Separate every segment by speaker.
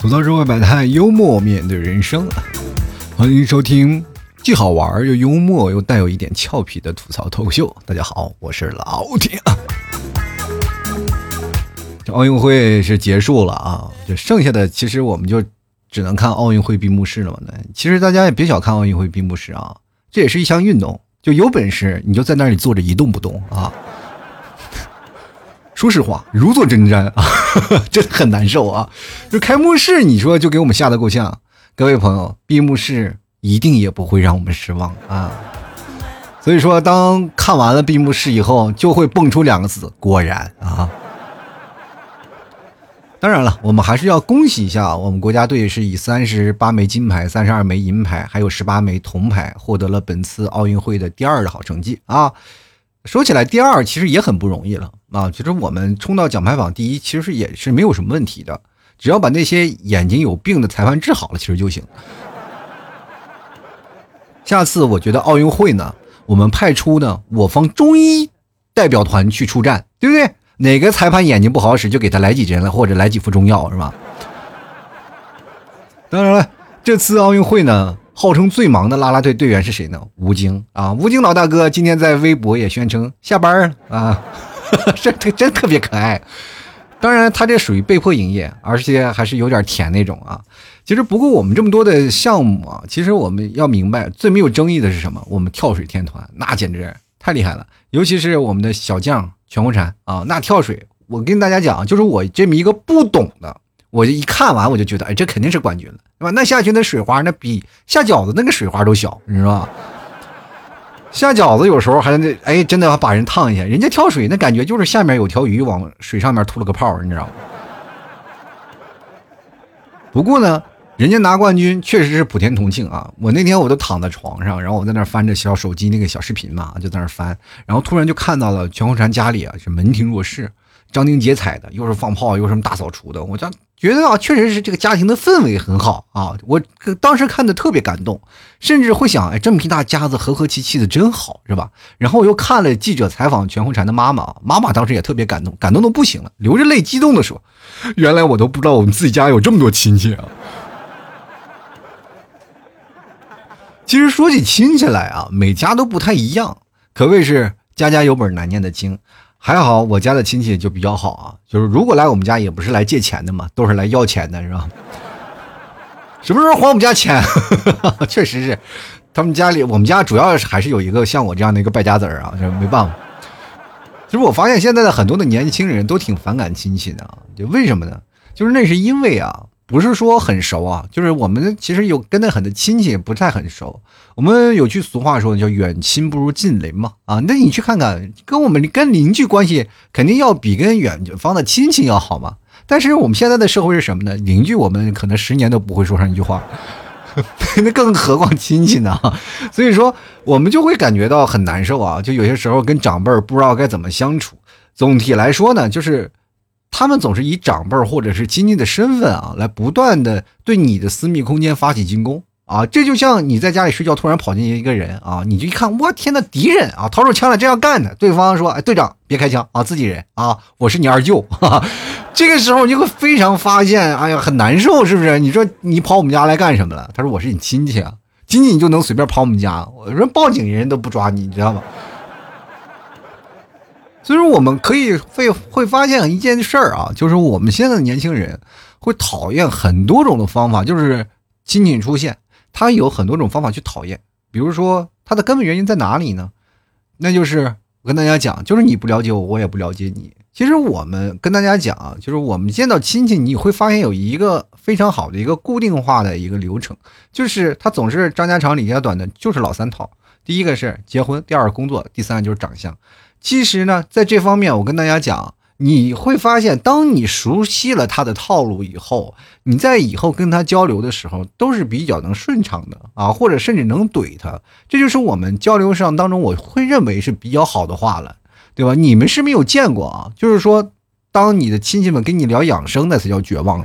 Speaker 1: 吐槽社会百态，幽默面对人生。欢迎收听既好玩又幽默又带有一点俏皮的吐槽脱口秀。大家好，我是老铁。奥运会是结束了啊，就剩下的其实我们就只能看奥运会闭幕式了嘛。那其实大家也别小看奥运会闭幕式啊，这也是一项运动，就有本事你就在那里坐着一动不动啊。说实话，如坐针毡啊，真的很难受啊。就开幕式，你说就给我们吓得够呛。各位朋友，闭幕式一定也不会让我们失望啊。所以说，当看完了闭幕式以后，就会蹦出两个字：果然啊。当然了，我们还是要恭喜一下我们国家队，是以三十八枚金牌、三十二枚银牌，还有十八枚铜牌，获得了本次奥运会的第二的好成绩啊。说起来，第二其实也很不容易了啊！其实我们冲到奖牌榜第一，其实也是没有什么问题的，只要把那些眼睛有病的裁判治好了，其实就行。下次我觉得奥运会呢，我们派出呢我方中医代表团去出战，对不对？哪个裁判眼睛不好使，就给他来几针了，或者来几副中药，是吧？当然了，这次奥运会呢。号称最忙的啦啦队队员是谁呢？吴京啊，吴京老大哥今天在微博也宣称下班了啊，这这真特别可爱。当然，他这属于被迫营业，而且还是有点甜那种啊。其实，不过我们这么多的项目啊，其实我们要明白，最没有争议的是什么？我们跳水天团那简直太厉害了，尤其是我们的小将全红婵啊，那跳水，我跟大家讲，就是我这么一个不懂的。我一看完，我就觉得，哎，这肯定是冠军了，对吧？那下去那水花，那比下饺子那个水花都小，你知道吧？下饺子有时候还那，哎，真的要把人烫一下。人家跳水那感觉就是下面有条鱼往水上面吐了个泡，你知道吗？不过呢，人家拿冠军确实是普天同庆啊！我那天我都躺在床上，然后我在那翻着小手机那个小视频嘛，就在那翻，然后突然就看到了全红婵家里啊是门庭若市。张灯结彩的，又是放炮，又什么大扫除的，我这觉得啊，确实是这个家庭的氛围很好啊。我当时看的特别感动，甚至会想，哎，这么一大家子和和气气的真好，是吧？然后我又看了记者采访全红婵的妈妈，妈妈当时也特别感动，感动的不行了，流着泪激动的说：“原来我都不知道我们自己家有这么多亲戚啊。”其实说起亲戚来啊，每家都不太一样，可谓是家家有本难念的经。还好我家的亲戚就比较好啊，就是如果来我们家也不是来借钱的嘛，都是来要钱的，是吧？什么时候还我们家钱？确实是，他们家里我们家主要还是有一个像我这样的一个败家子儿啊，这没办法。其实我发现现在的很多的年轻人都挺反感亲戚的啊，就为什么呢？就是那是因为啊。不是说很熟啊，就是我们其实有跟那很多亲戚不太很熟。我们有句俗话说叫远亲不如近邻嘛，啊，那你去看看，跟我们跟邻居关系肯定要比跟远方的亲戚要好嘛。但是我们现在的社会是什么呢？邻居我们可能十年都不会说上一句话，那更何况亲戚呢？所以说我们就会感觉到很难受啊，就有些时候跟长辈不知道该怎么相处。总体来说呢，就是。他们总是以长辈或者是亲戚的身份啊，来不断的对你的私密空间发起进攻啊！这就像你在家里睡觉，突然跑进一个人啊，你就一看，我天呐，敌人啊，掏出枪来这样干的。对方说：“哎，队长，别开枪啊，自己人啊，我是你二舅。”这个时候你会非常发现，哎呀，很难受，是不是？你说你跑我们家来干什么了？他说：“我是你亲戚啊，亲戚你就能随便跑我们家？”我说：“报警人都不抓你，你知道吗？”所以说，我们可以会会发现一件事儿啊，就是我们现在的年轻人会讨厌很多种的方法，就是亲戚出现，他有很多种方法去讨厌。比如说，他的根本原因在哪里呢？那就是我跟大家讲，就是你不了解我，我也不了解你。其实我们跟大家讲，就是我们见到亲戚，你会发现有一个非常好的一个固定化的一个流程，就是他总是张家长李家短的，就是老三套。第一个是结婚，第二工作，第三就是长相。其实呢，在这方面，我跟大家讲，你会发现，当你熟悉了他的套路以后，你在以后跟他交流的时候，都是比较能顺畅的啊，或者甚至能怼他。这就是我们交流上当中，我会认为是比较好的话了，对吧？你们是没有见过啊，就是说，当你的亲戚们跟你聊养生，那才叫绝望。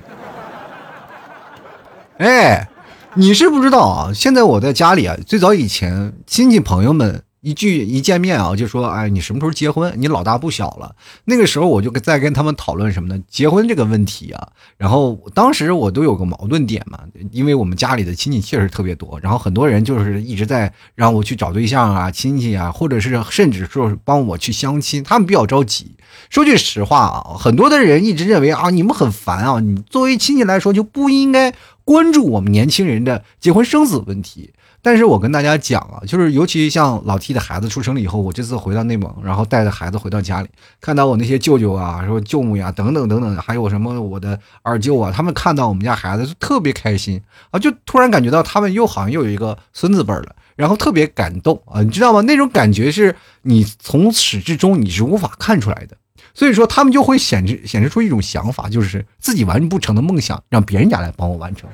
Speaker 1: 哎，你是不知道啊！现在我在家里啊，最早以前亲戚朋友们。一句一见面啊，就说哎，你什么时候结婚？你老大不小了。那个时候我就在跟他们讨论什么呢？结婚这个问题啊。然后当时我都有个矛盾点嘛，因为我们家里的亲戚确实特别多，然后很多人就是一直在让我去找对象啊，亲戚啊，或者是甚至说帮我去相亲，他们比较着急。说句实话啊，很多的人一直认为啊，你们很烦啊，你作为亲戚来说就不应该关注我们年轻人的结婚生子问题。但是我跟大家讲啊，就是尤其像老 T 的孩子出生了以后，我这次回到内蒙，然后带着孩子回到家里，看到我那些舅舅啊、说舅母呀等等等等，还有什么我的二舅啊，他们看到我们家孩子就特别开心啊，就突然感觉到他们又好像又有一个孙子辈了，然后特别感动啊，你知道吗？那种感觉是你从始至终你是无法看出来的，所以说他们就会显示显示出一种想法，就是自己完不成的梦想，让别人家来帮我完成。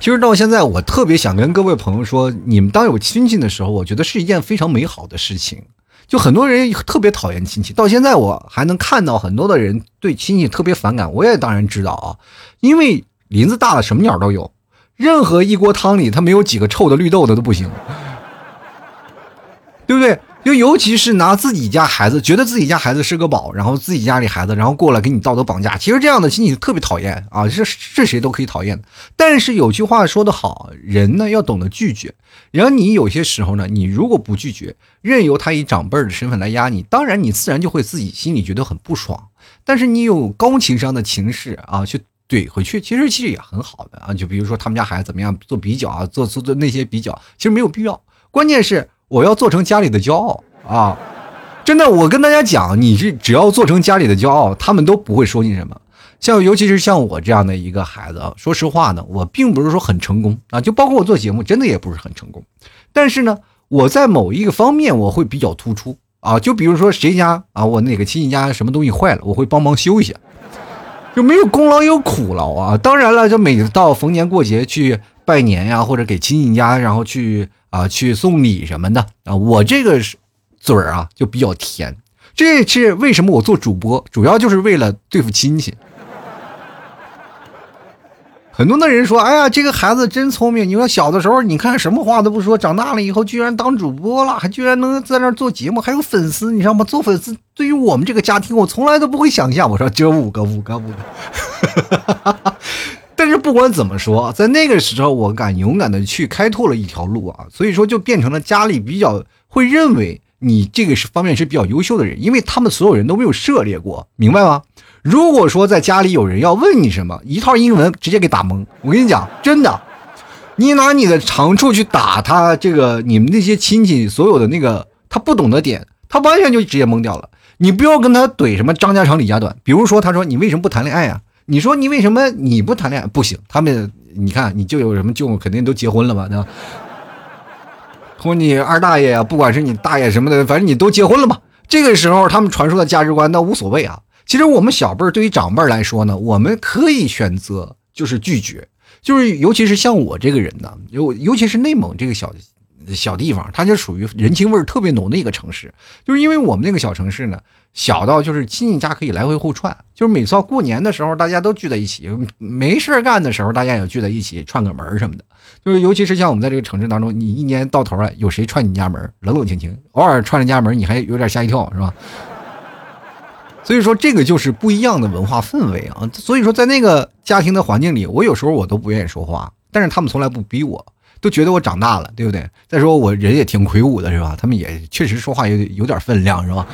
Speaker 1: 其实到现在，我特别想跟各位朋友说，你们当有亲戚的时候，我觉得是一件非常美好的事情。就很多人特别讨厌亲戚，到现在我还能看到很多的人对亲戚特别反感。我也当然知道啊，因为林子大了，什么鸟都有，任何一锅汤里，它没有几个臭的绿豆的都不行，对不对？就尤其是拿自己家孩子，觉得自己家孩子是个宝，然后自己家里孩子，然后过来给你道德绑架。其实这样的亲戚特别讨厌啊，是是谁都可以讨厌的。但是有句话说得好，人呢要懂得拒绝。然后你有些时候呢，你如果不拒绝，任由他以长辈的身份来压你，当然你自然就会自己心里觉得很不爽。但是你有高情商的情势啊，去怼回去，其实其实也很好的啊。就比如说他们家孩子怎么样做比较啊，做做做那些比较，其实没有必要。关键是。我要做成家里的骄傲啊！真的，我跟大家讲，你是只要做成家里的骄傲，他们都不会说你什么。像尤其是像我这样的一个孩子啊，说实话呢，我并不是说很成功啊，就包括我做节目，真的也不是很成功。但是呢，我在某一个方面我会比较突出啊，就比如说谁家啊，我哪个亲戚家什么东西坏了，我会帮忙修一下，就没有功劳有苦劳啊。当然了，就每到逢年过节去拜年呀，或者给亲戚家，然后去。啊，去送礼什么的啊，我这个嘴儿啊就比较甜。这是为什么我做主播，主要就是为了对付亲戚。很多的人说，哎呀，这个孩子真聪明。你说小的时候，你看什么话都不说，长大了以后居然当主播了，还居然能在那做节目，还有粉丝，你知道吗？做粉丝对于我们这个家庭，我从来都不会想象。我说只有五个，五个，五个。但是不管怎么说，在那个时候，我敢勇敢的去开拓了一条路啊，所以说就变成了家里比较会认为你这个是方面是比较优秀的人，因为他们所有人都没有涉猎过，明白吗？如果说在家里有人要问你什么，一套英文直接给打懵。我跟你讲，真的，你拿你的长处去打他，这个你们那些亲戚所有的那个他不懂的点，他完全就直接懵掉了。你不要跟他怼什么张家长李家短，比如说他说你为什么不谈恋爱呀？你说你为什么你不谈恋爱不行？他们你看你就有什么舅肯定都结婚了吧？对吧？或你二大爷呀，不管是你大爷什么的，反正你都结婚了嘛。这个时候他们传输的价值观那无所谓啊。其实我们小辈儿对于长辈来说呢，我们可以选择就是拒绝，就是尤其是像我这个人呢，尤尤其是内蒙这个小。小地方，它就属于人情味特别浓的一个城市，就是因为我们那个小城市呢，小到就是亲戚家可以来回互串，就是每次到过年的时候，大家都聚在一起，没事干的时候，大家也聚在一起串个门什么的。就是尤其是像我们在这个城市当中，你一年到头了，有谁串你家门？冷冷清清，偶尔串人家门，你还有点吓一跳，是吧？所以说，这个就是不一样的文化氛围啊。所以说，在那个家庭的环境里，我有时候我都不愿意说话，但是他们从来不逼我。都觉得我长大了，对不对？再说我人也挺魁梧的，是吧？他们也确实说话有有点分量，是吧？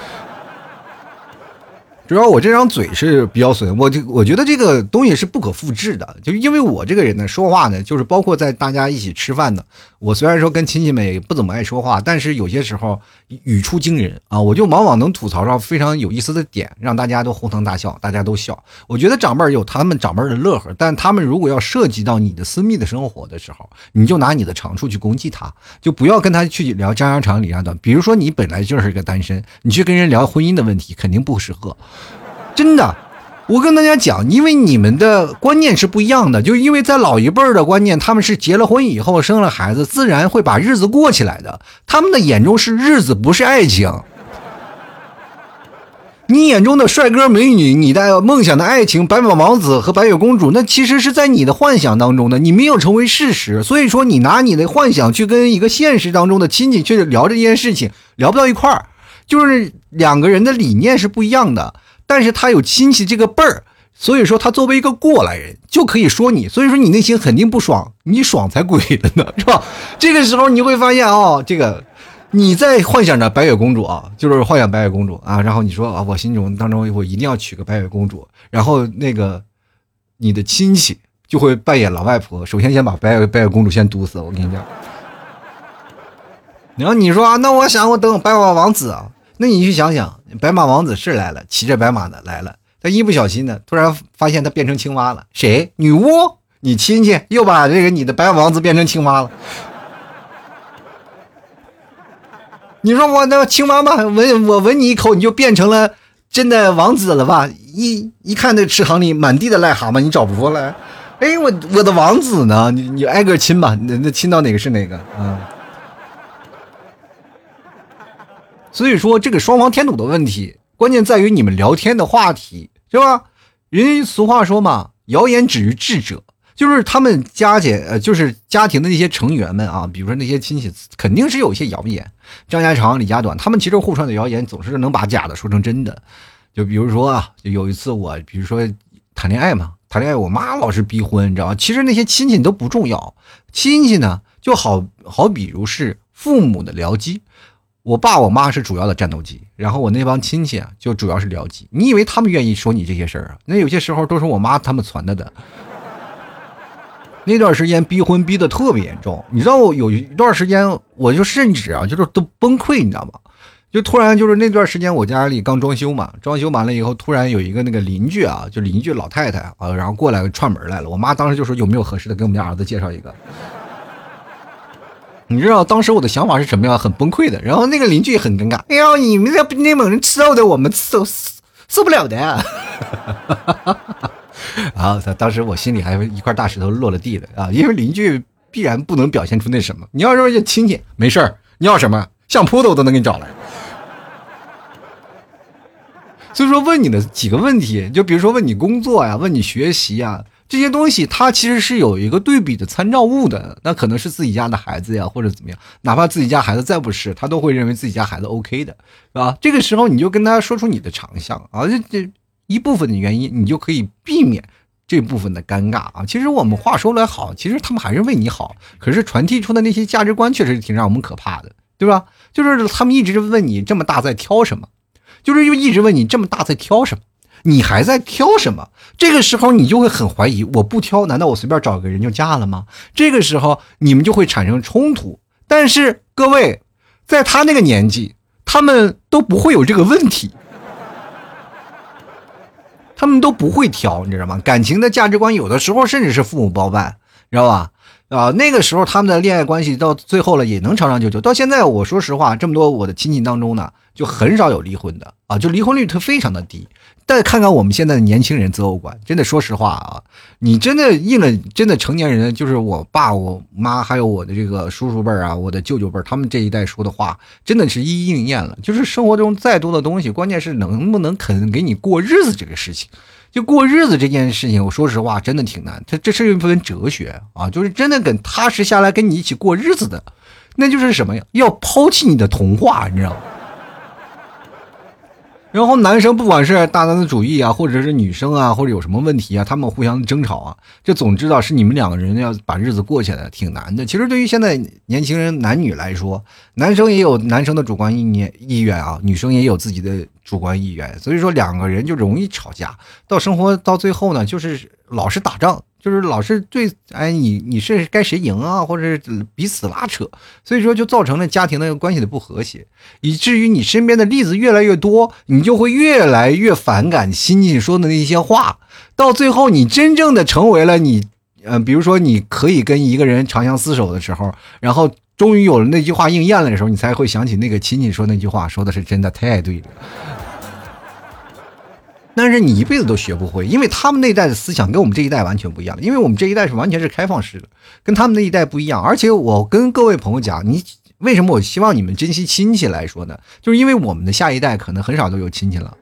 Speaker 1: 主要我这张嘴是比较损，我就我觉得这个东西是不可复制的，就因为我这个人呢，说话呢，就是包括在大家一起吃饭的，我虽然说跟亲戚们也不怎么爱说话，但是有些时候语出惊人啊，我就往往能吐槽上非常有意思的点，让大家都哄堂大笑，大家都笑。我觉得长辈有他们长辈的乐呵，但他们如果要涉及到你的私密的生活的时候，你就拿你的长处去攻击他，就不要跟他去聊家长里长短。比如说你本来就是一个单身，你去跟人聊婚姻的问题，肯定不适合。真的，我跟大家讲，因为你们的观念是不一样的，就因为在老一辈儿的观念，他们是结了婚以后生了孩子，自然会把日子过起来的。他们的眼中是日子，不是爱情。你眼中的帅哥美女，你的梦想的爱情，白马王子和白雪公主，那其实是在你的幻想当中的，你没有成为事实。所以说，你拿你的幻想去跟一个现实当中的亲戚去聊这件事情，聊不到一块儿，就是两个人的理念是不一样的。但是他有亲戚这个辈儿，所以说他作为一个过来人就可以说你，所以说你内心肯定不爽，你爽才鬼了呢，是吧？这个时候你会发现哦，这个。你在幻想着白雪公主啊，就是幻想白雪公主啊，然后你说啊，我心中当中我一定要娶个白雪公主，然后那个你的亲戚就会扮演老外婆，首先先把白雪白雪公主先毒死，我跟你讲。然后你说啊，那我想我等白马王子啊，那你去想想，白马王子是来了，骑着白马的来了，他一不小心呢，突然发现他变成青蛙了，谁？女巫？你亲戚又把这个你的白马王子变成青蛙了。你说我那青蛙嘛，闻我闻你一口，你就变成了真的王子了吧？一一看那池塘里满地的癞蛤蟆，你找不过来。哎，我我的王子呢？你你挨个亲吧，那那亲到哪个是哪个啊？所以说这个双方添堵的问题，关键在于你们聊天的话题，是吧？人俗话说嘛，谣言止于智者。就是他们家姐，呃，就是家庭的那些成员们啊，比如说那些亲戚，肯定是有一些谣言。张家长、李家短，他们其实互传的谣言总是能把假的说成真的。就比如说啊，就有一次我，比如说谈恋爱嘛，谈恋爱，我妈老是逼婚，你知道吗？其实那些亲戚都不重要，亲戚呢就好好比如是父母的僚机，我爸我妈是主要的战斗机，然后我那帮亲戚啊就主要是僚机。你以为他们愿意说你这些事儿啊？那有些时候都是我妈他们传的的。那段时间逼婚逼的特别严重，你知道我有一段时间我就甚至啊就是都崩溃，你知道吗？就突然就是那段时间我家里刚装修嘛，装修完了以后突然有一个那个邻居啊，就邻居老太太啊，然后过来串门来了。我妈当时就说有没有合适的给我们家儿子介绍一个。你知道当时我的想法是什么样？很崩溃的。然后那个邻居也很尴尬，哎呀，你们这内蒙人吃肉的，我们受受不了的。然后他当时我心里还有一块大石头落了地了啊！因为邻居必然不能表现出那什么。你要说亲戚没事儿，你要什么相扑的我都能给你找来。所以说问你的几个问题，就比如说问你工作呀，问你学习呀这些东西，它其实是有一个对比的参照物的。那可能是自己家的孩子呀，或者怎么样，哪怕自己家孩子再不是，他都会认为自己家孩子 OK 的，是吧？这个时候你就跟他说出你的长项啊，这这。一部分的原因，你就可以避免这部分的尴尬啊。其实我们话说来好，其实他们还是为你好，可是传递出的那些价值观确实挺让我们可怕的，对吧？就是他们一直问你这么大在挑什么，就是又一直问你这么大在挑什么，你还在挑什么？这个时候你就会很怀疑，我不挑，难道我随便找个人就嫁了吗？这个时候你们就会产生冲突。但是各位，在他那个年纪，他们都不会有这个问题。他们都不会挑，你知道吗？感情的价值观有的时候甚至是父母包办，知道吧？啊，那个时候他们的恋爱关系到最后了也能长长久久。到现在，我说实话，这么多我的亲戚当中呢，就很少有离婚的啊，就离婚率特非常的低。再看看我们现在的年轻人择偶观，真的说实话啊，你真的应了，真的成年人就是我爸、我妈还有我的这个叔叔辈儿啊，我的舅舅辈儿，他们这一代说的话，真的是一一应验了。就是生活中再多的东西，关键是能不能肯给你过日子这个事情。就过日子这件事情，我说实话，真的挺难。它这是一门哲学啊，就是真的跟踏实下来跟你一起过日子的，那就是什么呀？要抛弃你的童话，你知道吗？然后男生不管是大男子主义啊，或者是女生啊，或者有什么问题啊，他们互相争吵啊，就总知道是你们两个人要把日子过起来，挺难的。其实对于现在年轻人男女来说，男生也有男生的主观意念意愿啊，女生也有自己的主观意愿，所以说两个人就容易吵架，到生活到最后呢，就是老是打仗。就是老是对，哎，你你是该谁赢啊，或者是彼此拉扯，所以说就造成了家庭的关系的不和谐，以至于你身边的例子越来越多，你就会越来越反感亲戚说的那些话，到最后你真正的成为了你，嗯，比如说你可以跟一个人长相厮守的时候，然后终于有了那句话应验了的时候，你才会想起那个亲戚说那句话，说的是真的，太对了。但是你一辈子都学不会，因为他们那一代的思想跟我们这一代完全不一样。因为我们这一代是完全是开放式的，跟他们那一代不一样。而且我跟各位朋友讲，你为什么我希望你们珍惜亲戚来说呢？就是因为我们的下一代可能很少都有亲戚了。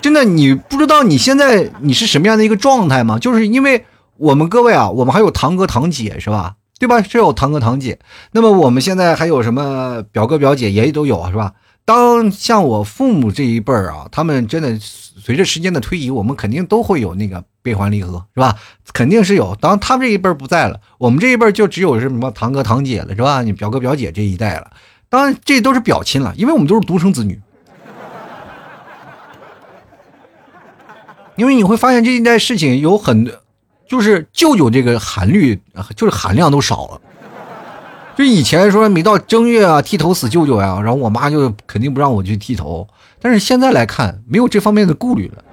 Speaker 1: 真的，你不知道你现在你是什么样的一个状态吗？就是因为我们各位啊，我们还有堂哥堂姐是吧？对吧？是有堂哥堂姐。那么我们现在还有什么表哥表姐也都有是吧？当像我父母这一辈儿啊，他们真的随着时间的推移，我们肯定都会有那个悲欢离合是吧？肯定是有。当他们这一辈儿不在了，我们这一辈儿就只有什么堂哥堂姐了是吧？你表哥表姐这一代了。当然这都是表亲了，因为我们都是独生子女。因为你会发现这一代事情有很，就是舅舅这个含率，就是含量都少了。就以前说每到正月啊，剃头死舅舅呀，然后我妈就肯定不让我去剃头。但是现在来看，没有这方面的顾虑了，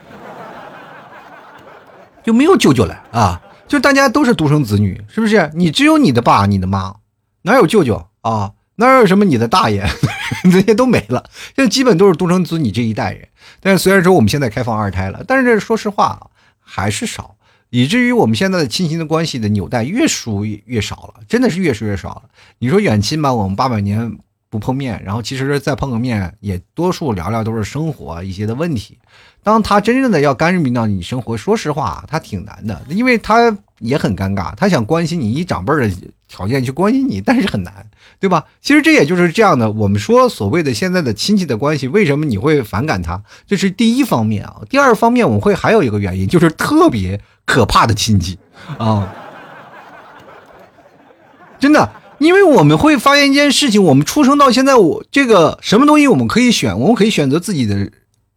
Speaker 1: 就没有舅舅了啊！就大家都是独生子女，是不是？你只有你的爸、你的妈，哪有舅舅啊？哪有什么你的大爷？这些都没了，现在基本都是独生子女这一代人。但是虽然说我们现在开放二胎了，但是说实话还是少，以至于我们现在的亲情的关系的纽带越疏越少了，真的是越疏越少了。你说远亲吧，我们八百年不碰面，然后其实再碰个面，也多数聊聊都是生活一些的问题。当他真正的要干预到你生活，说实话，他挺难的，因为他也很尴尬，他想关心你，以长辈的条件去关心你，但是很难，对吧？其实这也就是这样的。我们说所谓的现在的亲戚的关系，为什么你会反感他？这是第一方面啊。第二方面，我会还有一个原因，就是特别可怕的亲戚啊，真的，因为我们会发现一件事情：我们出生到现在，我这个什么东西我们可以选，我们可以选择自己的。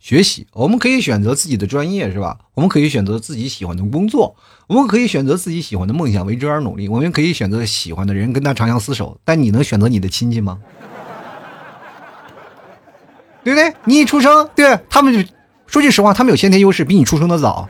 Speaker 1: 学习，我们可以选择自己的专业，是吧？我们可以选择自己喜欢的工作，我们可以选择自己喜欢的梦想，为之而努力。我们可以选择喜欢的人，跟他长相厮守。但你能选择你的亲戚吗？对不对？你一出生，对他们就说句实话，他们有先天优势，比你出生的早。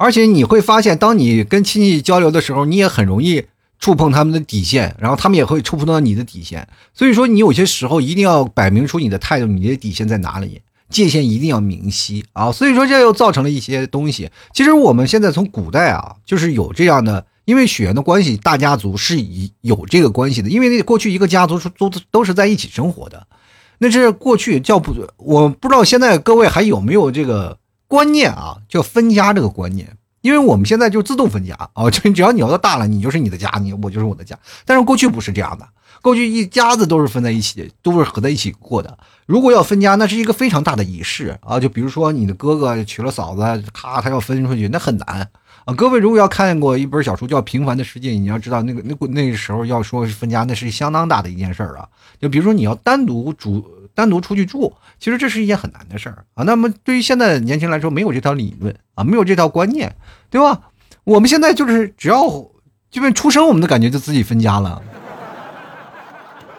Speaker 1: 而且你会发现，当你跟亲戚交流的时候，你也很容易。触碰他们的底线，然后他们也会触碰到你的底线。所以说，你有些时候一定要摆明出你的态度，你的底线在哪里，界限一定要明晰啊。所以说，这又造成了一些东西。其实我们现在从古代啊，就是有这样的，因为血缘的关系，大家族是以有这个关系的。因为那过去一个家族是都都是在一起生活的，那是过去叫不，我不知道现在各位还有没有这个观念啊，叫分家这个观念。因为我们现在就自动分家啊，就只要你要大了，你就是你的家，你我就是我的家。但是过去不是这样的，过去一家子都是分在一起，都是合在一起过的。如果要分家，那是一个非常大的仪式啊。就比如说你的哥哥娶了嫂子，咔，他要分出去，那很难啊。各位如果要看过一本小说叫《平凡的世界》，你要知道那个那那时候要说是分家，那是相当大的一件事儿啊。就比如说你要单独主。单独出去住，其实这是一件很难的事儿啊。那么对于现在年轻人来说，没有这套理论啊，没有这套观念，对吧？我们现在就是只要基本出生，我们的感觉就自己分家了，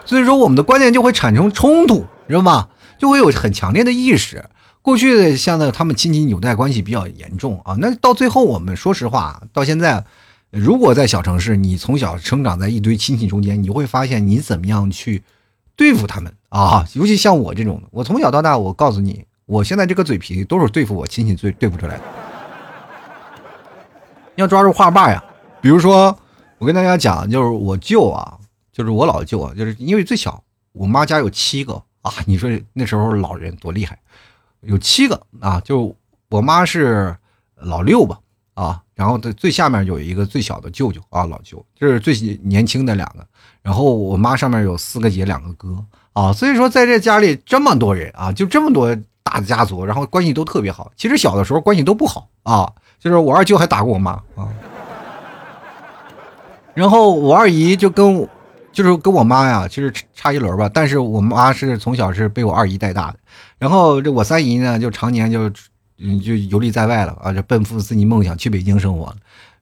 Speaker 1: 所以说我们的观念就会产生冲突，知道吗？就会有很强烈的意识。过去的像呢，他们亲戚纽带关系比较严重啊。那到最后，我们说实话，到现在，如果在小城市，你从小生长在一堆亲戚中间，你会发现你怎么样去对付他们。啊，尤其像我这种，我从小到大，我告诉你，我现在这个嘴皮都是对付我亲戚最对付出来的。要抓住话把呀，比如说，我跟大家讲，就是我舅啊，就是我老舅啊，就是因为最小，我妈家有七个啊，你说那时候老人多厉害，有七个啊，就我妈是老六吧，啊，然后最最下面有一个最小的舅舅啊，老舅，这是最年轻的两个，然后我妈上面有四个姐，两个哥。啊，所以说在这家里这么多人啊，就这么多大的家族，然后关系都特别好。其实小的时候关系都不好啊，就是我二舅还打过我妈啊。然后我二姨就跟，就是跟我妈呀，其实差一轮吧。但是我妈是从小是被我二姨带大的。然后这我三姨呢，就常年就，嗯，就游历在外了啊，就奔赴自己梦想去北京生活了，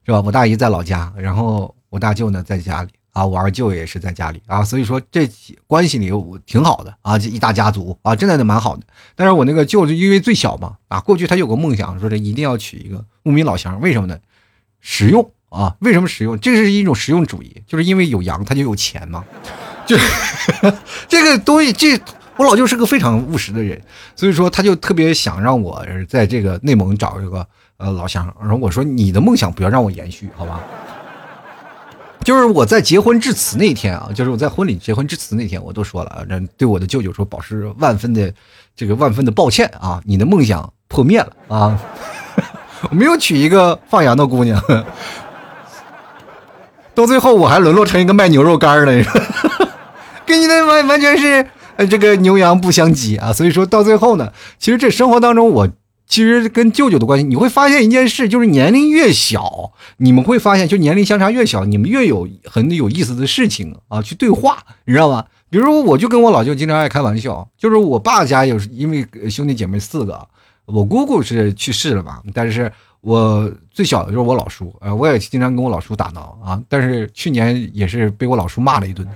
Speaker 1: 是吧？我大姨在老家，然后我大舅呢在家里。啊，我二舅也是在家里啊，所以说这关系里我挺好的啊，这一大家族啊，真的蛮好的。但是我那个舅舅因为最小嘛，啊，过去他有个梦想，说这一定要娶一个牧民老乡，为什么呢？实用啊，为什么实用？这是一种实用主义，就是因为有羊他就有钱嘛，就 这个东西，这我老舅是个非常务实的人，所以说他就特别想让我在这个内蒙找一个呃老乡，然后我说你的梦想不要让我延续，好吧？就是我在结婚致辞那天啊，就是我在婚礼结婚致辞那天，我都说了，这对我的舅舅说，保持万分的这个万分的抱歉啊，你的梦想破灭了啊，我没有娶一个放羊的姑娘，到最后我还沦落成一个卖牛肉干的，跟你的完完全是这个牛羊不相及啊，所以说到最后呢，其实这生活当中我。其实跟舅舅的关系，你会发现一件事，就是年龄越小，你们会发现，就年龄相差越小，你们越有很有意思的事情啊，去对话，你知道吗？比如说，我就跟我老舅经常爱开玩笑，就是我爸家有，因为兄弟姐妹四个，我姑姑是去世了嘛，但是我最小的就是我老叔，呃，我也经常跟我老叔打闹啊，但是去年也是被我老叔骂了一顿。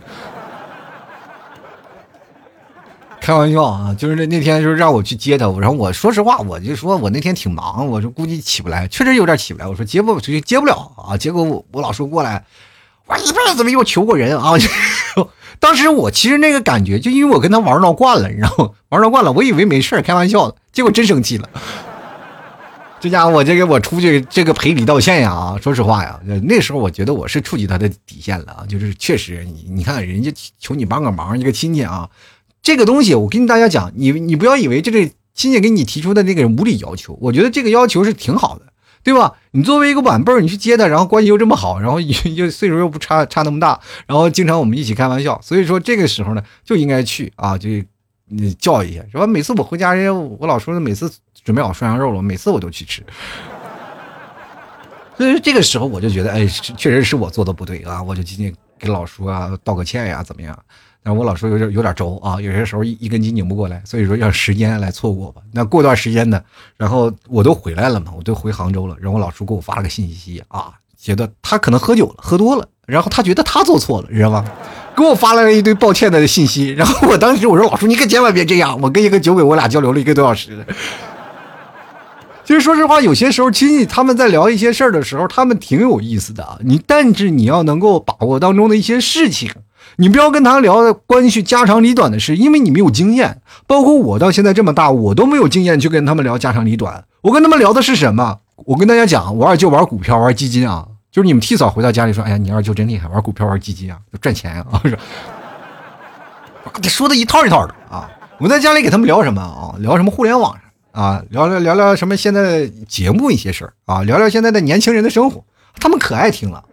Speaker 1: 开玩笑啊，就是那那天就是让我去接他，然后我说实话，我就说我那天挺忙，我说估计起不来，确实有点起不来。我说接不出去接不了啊，结果我我老叔过来，我一辈子没有求过人啊。当时我其实那个感觉，就因为我跟他玩闹惯了，你知道吗？玩闹惯了，我以为没事开玩笑的，结果真生气了。这家伙，我这个我出去这个赔礼道歉呀啊！说实话呀，那时候我觉得我是触及他的底线了啊，就是确实你你看人家求你帮个忙，一个亲戚啊。这个东西，我跟大家讲，你你不要以为这个亲戚给你提出的那个无理要求，我觉得这个要求是挺好的，对吧？你作为一个晚辈儿，你去接他，然后关系又这么好，然后又 又岁数又不差差那么大，然后经常我们一起开玩笑，所以说这个时候呢，就应该去啊，就你叫一下，是吧？每次我回家，人家我老说，每次准备好涮羊肉了，每次我都去吃，所以这个时候我就觉得，哎，确实是我做的不对啊，我就今天给老叔啊道个歉呀，怎么样？但我老说有点有点轴啊，有些时候一一根筋拧不过来，所以说让时间来错过吧。那过段时间呢，然后我都回来了嘛，我都回杭州了。然后我老叔给我发了个信息啊，觉得他可能喝酒了，喝多了，然后他觉得他做错了，你知道吗？给我发来了一堆抱歉的信息。然后我当时我说老叔，你可千万别这样。我跟一个酒鬼，我俩交流了一个多小时。其实说实话，有些时候亲戚他们在聊一些事儿的时候，他们挺有意思的啊。你但是你要能够把握当中的一些事情。你不要跟他聊关系家长里短的事，因为你没有经验。包括我到现在这么大，我都没有经验去跟他们聊家长里短。我跟他们聊的是什么？我跟大家讲，我二舅玩股票、玩基金啊，就是你们提早回到家里说：“哎呀，你二舅真厉害，玩股票、玩基金啊，赚钱啊。”说，说的一套一套的啊。我在家里给他们聊什么啊？聊什么互联网啊？聊聊聊聊什么现在节目一些事儿啊？聊聊现在的年轻人的生活，他们可爱听了。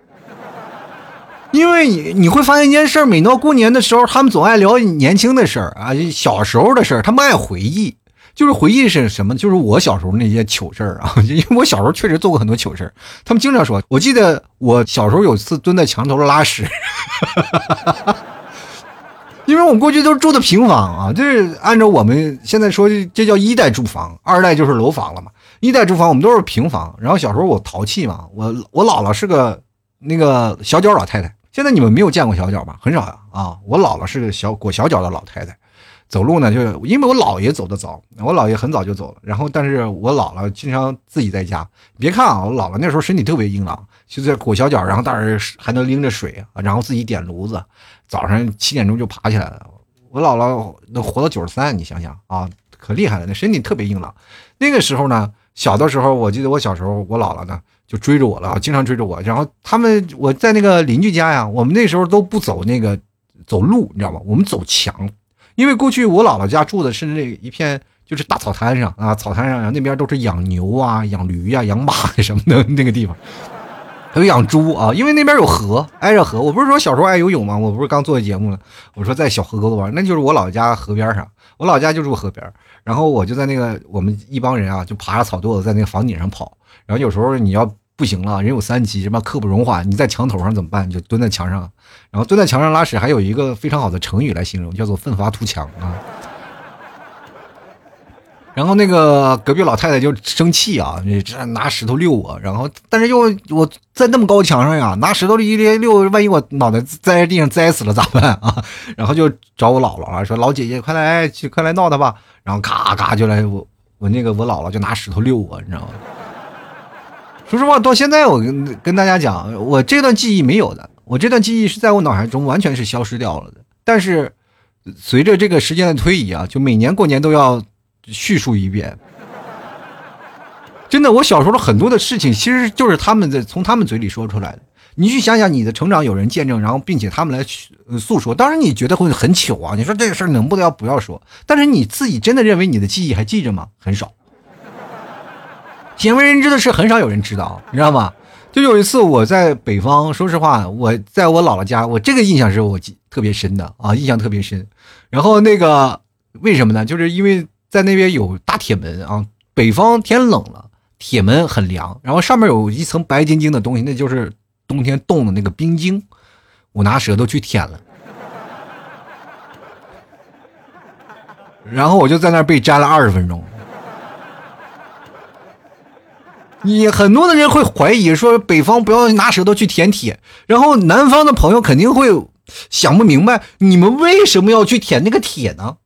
Speaker 1: 因为你你会发现一件事每到过年的时候，他们总爱聊年轻的事儿啊，小时候的事儿，他们爱回忆。就是回忆是什么？就是我小时候那些糗事儿啊，因为我小时候确实做过很多糗事儿。他们经常说，我记得我小时候有次蹲在墙头拉屎，因为我们过去都是住的平房啊，就是按照我们现在说，这叫一代住房，二代就是楼房了嘛。一代住房我们都是平房，然后小时候我淘气嘛，我我姥姥是个那个小脚老太太。现在你们没有见过小脚吧？很少呀啊！我姥姥是个小裹小脚的老太太，走路呢，就是因为我姥爷走的早，我姥爷很早就走了。然后，但是我姥姥经常自己在家。别看啊，我姥姥那时候身体特别硬朗，就在裹小脚，然后大人还能拎着水，然后自己点炉子，早上七点钟就爬起来了。我姥姥能活到九十三，你想想啊，可厉害了，那身体特别硬朗。那个时候呢，小的时候，我记得我小时候，我姥姥呢。就追着我了，经常追着我。然后他们我在那个邻居家呀，我们那时候都不走那个走路，你知道吗？我们走墙，因为过去我姥姥家住的是那一片就是大草滩上啊，草滩上那边都是养牛啊、养驴啊、养马什么的那个地方，还有养猪啊。因为那边有河，挨着河。我不是说小时候爱游泳吗？我不是刚做的节目了，我说在小河沟子玩，那就是我老家河边上，我老家就住河边。然后我就在那个我们一帮人啊，就爬着草垛子在那个房顶上跑。然后有时候你要。不行了，人有三急，什么刻不容缓？你在墙头上怎么办？你就蹲在墙上，然后蹲在墙上拉屎，还有一个非常好的成语来形容，叫做奋发图强啊。然后那个隔壁老太太就生气啊，这拿石头溜我，然后但是又我在那么高墙上呀，拿石头一连溜，万一我脑袋栽在地上栽死了咋办啊？然后就找我姥姥了，说老姐姐快来，去快来闹他吧。然后咔咔就来我我那个我姥姥就拿石头溜我，你知道吗？说实话，到现在我跟跟大家讲，我这段记忆没有的，我这段记忆是在我脑海中完全是消失掉了的。但是随着这个时间的推移啊，就每年过年都要叙述一遍。真的，我小时候的很多的事情，其实就是他们在从他们嘴里说出来的。你去想想你的成长有人见证，然后并且他们来诉说，当然你觉得会很糗啊！你说这个事儿能不能要不要说？但是你自己真的认为你的记忆还记着吗？很少，鲜为人知的事很少有人知道，你知道吗？就有一次我在北方，说实话，我在我姥姥家，我这个印象是我特别深的啊，印象特别深。然后那个为什么呢？就是因为在那边有大铁门啊，北方天冷了，铁门很凉，然后上面有一层白晶晶的东西，那就是冬天冻的那个冰晶。我拿舌头去舔了，然后我就在那儿被粘了二十分钟。你很多的人会怀疑说北方不要拿舌头去舔铁，然后南方的朋友肯定会想不明白，你们为什么要去舔那个铁呢？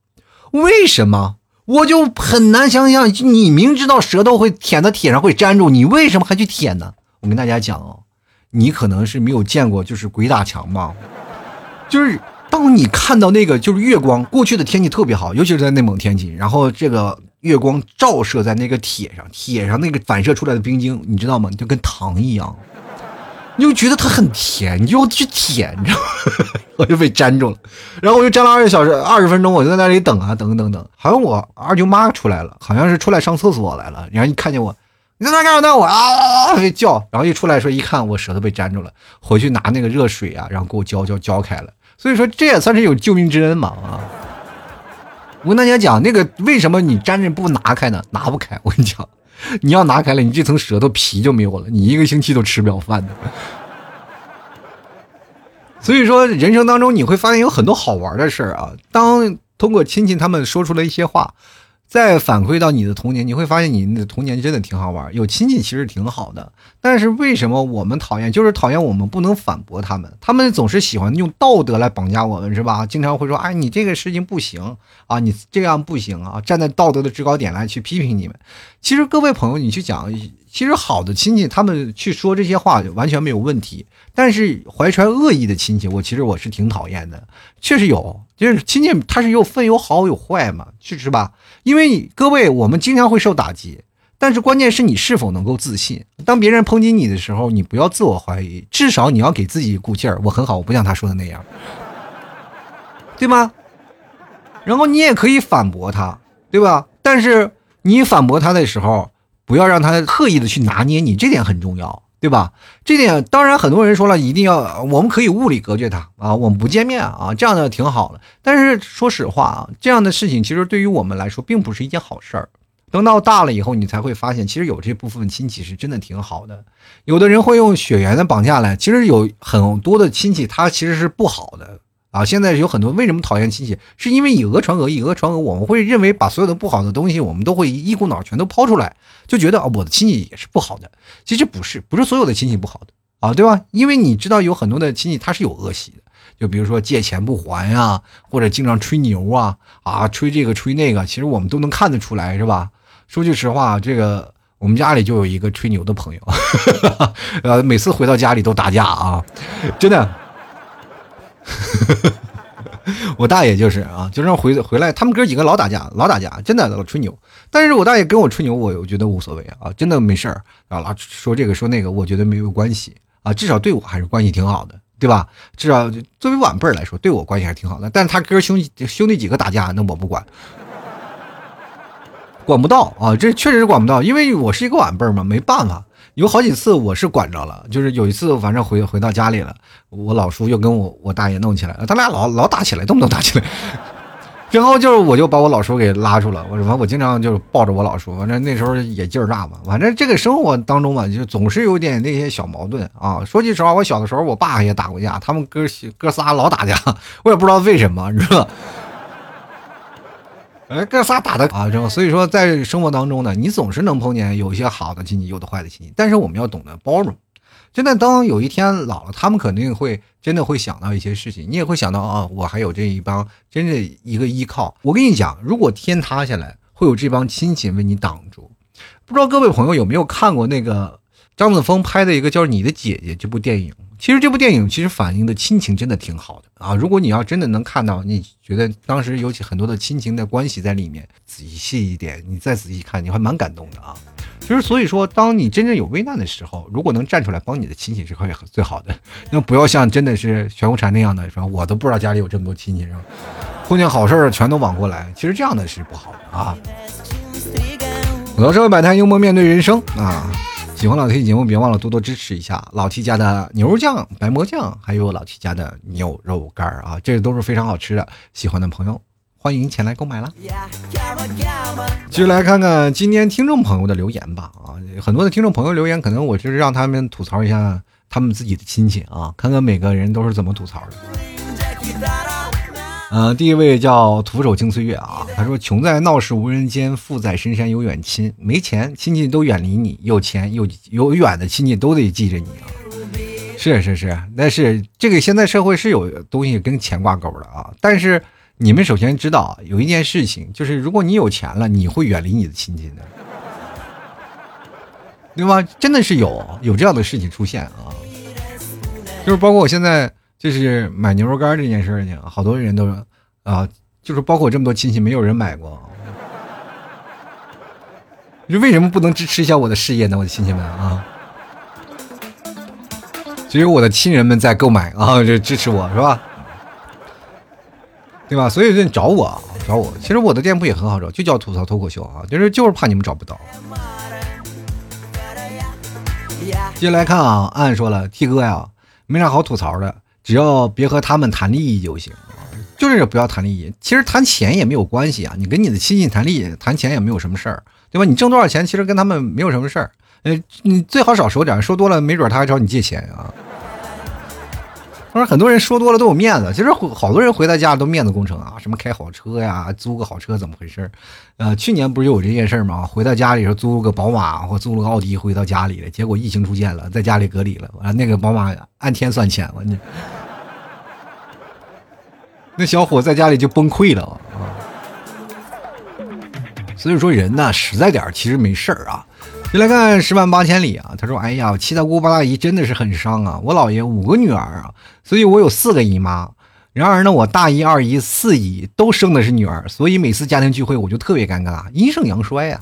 Speaker 1: 为什么？我就很难想象，你明知道舌头会舔到铁上会粘住，你为什么还去舔呢？我跟大家讲哦，你可能是没有见过，就是鬼打墙吧，就是当你看到那个就是月光，过去的天气特别好，尤其是在内蒙天气，然后这个。月光照射在那个铁上，铁上那个反射出来的冰晶，你知道吗？就跟糖一样，你就觉得它很甜，你就去舔，你知道吗？我就被粘住了，然后我就粘了二十小时、二十分钟，我就在那里等啊等等等，好像我二舅妈出来了，好像是出来上厕所来了，然后一看见我，你在那干啥呢？我啊啊啊叫，然后一出来说一看我舌头被粘住了，回去拿那个热水啊，然后给我浇浇浇开了，所以说这也算是有救命之恩嘛啊。我跟大家讲，那个为什么你粘着不拿开呢？拿不开。我跟你讲，你要拿开了，你这层舌头皮就没有了，你一个星期都吃不了饭的。所以说，人生当中你会发现有很多好玩的事儿啊。当通过亲戚他们说出了一些话。再反馈到你的童年，你会发现你的童年真的挺好玩，有亲戚其实挺好的。但是为什么我们讨厌？就是讨厌我们不能反驳他们，他们总是喜欢用道德来绑架我们，是吧？经常会说：“哎，你这个事情不行啊，你这样不行啊！”站在道德的制高点来去批评你们。其实各位朋友，你去讲，其实好的亲戚他们去说这些话完全没有问题。但是怀揣恶意的亲戚，我其实我是挺讨厌的。确实有，就是亲戚他是有分有好有坏嘛，是是吧？因为各位，我们经常会受打击，但是关键是你是否能够自信。当别人抨击你的时候，你不要自我怀疑，至少你要给自己鼓劲儿。我很好，我不像他说的那样，对吗？然后你也可以反驳他，对吧？但是你反驳他的时候，不要让他刻意的去拿捏你，这点很重要。对吧？这点当然很多人说了，一定要我们可以物理隔绝他啊，我们不见面啊，这样的挺好的。但是说实话啊，这样的事情其实对于我们来说并不是一件好事儿。等到大了以后，你才会发现，其实有这部分亲戚是真的挺好的。有的人会用血缘的绑架来，其实有很多的亲戚他其实是不好的。啊，现在有很多为什么讨厌亲戚，是因为以讹传讹，以讹传讹，我们会认为把所有的不好的东西，我们都会一股脑全都抛出来，就觉得啊，我的亲戚也是不好的。其实不是，不是所有的亲戚不好的啊，对吧？因为你知道有很多的亲戚他是有恶习的，就比如说借钱不还呀，或者经常吹牛啊，啊，吹这个吹那个，其实我们都能看得出来，是吧？说句实话，这个我们家里就有一个吹牛的朋友，呃，每次回到家里都打架啊，真的。我大爷就是啊，就让回回来，他们哥几个老打架，老打架，真的老吹牛。但是我大爷跟我吹牛，我我觉得无所谓啊，真的没事儿啊，老说这个说那个，我觉得没有关系啊，至少对我还是关系挺好的，对吧？至少作为晚辈来说，对我关系还是挺好的。但是他哥兄弟兄弟几个打架，那我不管，管不到啊，这确实是管不到，因为我是一个晚辈嘛，没办法。有好几次我是管着了，就是有一次反正回回到家里了，我老叔又跟我我大爷弄起来了，他俩老老打起来，动不动打起来。然后就是我就把我老叔给拉住了，我说我经常就是抱着我老叔，反正那时候也劲儿大嘛，反正这个生活当中嘛，就总是有点那些小矛盾啊。说句实话，我小的时候我爸也打过架，他们哥哥仨老打架，我也不知道为什么，你知道。哎，哥仨打的啊，后所以说在生活当中呢，你总是能碰见有一些好的亲戚，有的坏的亲戚，但是我们要懂得包容。真的，当有一天老了，他们肯定会真的会想到一些事情，你也会想到啊，我还有这一帮真的一个依靠。我跟你讲，如果天塌下来，会有这帮亲戚为你挡住。不知道各位朋友有没有看过那个张子枫拍的一个叫《你的姐姐》这部电影？其实这部电影其实反映的亲情真的挺好的啊！如果你要真的能看到，你觉得当时有很多的亲情的关系在里面，仔细一点，你再仔细看，你还蛮感动的啊！就是所以说，当你真正有危难的时候，如果能站出来帮你的亲戚，是会最好的。那不要像真的是玄无禅那样的，是吧？我都不知道家里有这么多亲戚，是吧？碰见好事儿全都往过来，其实这样的是不好的啊。老社会百态，幽默面对人生啊！喜欢老 T 节目，别忘了多多支持一下老 T 家的牛肉酱、白馍酱，还有老 T 家的牛肉干啊，这都是非常好吃的。喜欢的朋友，欢迎前来购买啦！继续来看看今天听众朋友的留言吧啊，很多的听众朋友留言，可能我就是让他们吐槽一下他们自己的亲戚啊，看看每个人都是怎么吐槽的。嗯，第一位叫徒手惊岁月啊，他说：“穷在闹市无人间，富在深山有远亲。没钱亲戚都远离你，有钱有有远的亲戚都得记着你啊。”是是是，但是这个现在社会是有东西跟钱挂钩的啊。但是你们首先知道有一件事情，就是如果你有钱了，你会远离你的亲戚的，对吧？真的是有有这样的事情出现啊，就是包括我现在。就是买牛肉干这件事情，好多人都啊，就是包括这么多亲戚，没有人买过。你为什么不能支持一下我的事业呢？我的亲戚们啊，只有我的亲人们在购买啊，这支持我是吧？对吧？所以说找我，找我。其实我的店铺也很好找，就叫吐槽脱口秀啊，就是就是怕你们找不到。接下来看啊，按说了，T 哥呀，没啥好吐槽的。只要别和他们谈利益就行，就是不要谈利益。其实谈钱也没有关系啊，你跟你的亲戚谈利益、谈钱也没有什么事儿，对吧？你挣多少钱，其实跟他们没有什么事儿。呃，你最好少说点儿，说多了没准他还找你借钱啊。当然，很多人说多了都有面子，其实好多人回到家都面子工程啊，什么开好车呀，租个好车怎么回事儿？呃，去年不是有这件事儿吗？回到家里时候租个宝马或租了个奥迪回到家里了，结果疫情出现了，在家里隔离了，完了那个宝马按天算钱了，你。那小伙在家里就崩溃了啊！所以说人呢，实在点其实没事儿啊。就来看十万八千里啊，他说：“哎呀，七大姑八大姨真的是很伤啊！我姥爷五个女儿啊，所以我有四个姨妈。然而呢，我大姨、二姨、四姨都生的是女儿，所以每次家庭聚会我就特别尴尬，阴盛阳衰呀，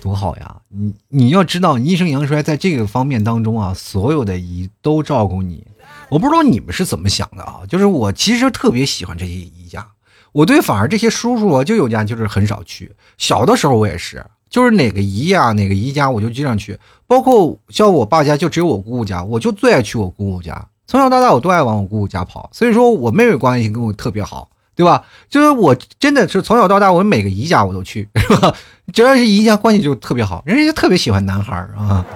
Speaker 1: 多好呀！你你要知道，阴盛阳衰在这个方面当中啊，所有的姨都照顾你。”我不知道你们是怎么想的啊？就是我其实特别喜欢这些姨家，我对反而这些叔叔啊、舅舅家就是很少去。小的时候我也是，就是哪个姨呀、哪个姨家我就经常去。包括像我爸家就只有我姑姑家，我就最爱去我姑姑家。从小到大我都爱往我姑姑家跑，所以说我妹妹关系跟我特别好，对吧？就是我真的是从小到大我每个姨家我都去，是吧？只要是姨家关系就特别好，人家就特别喜欢男孩啊。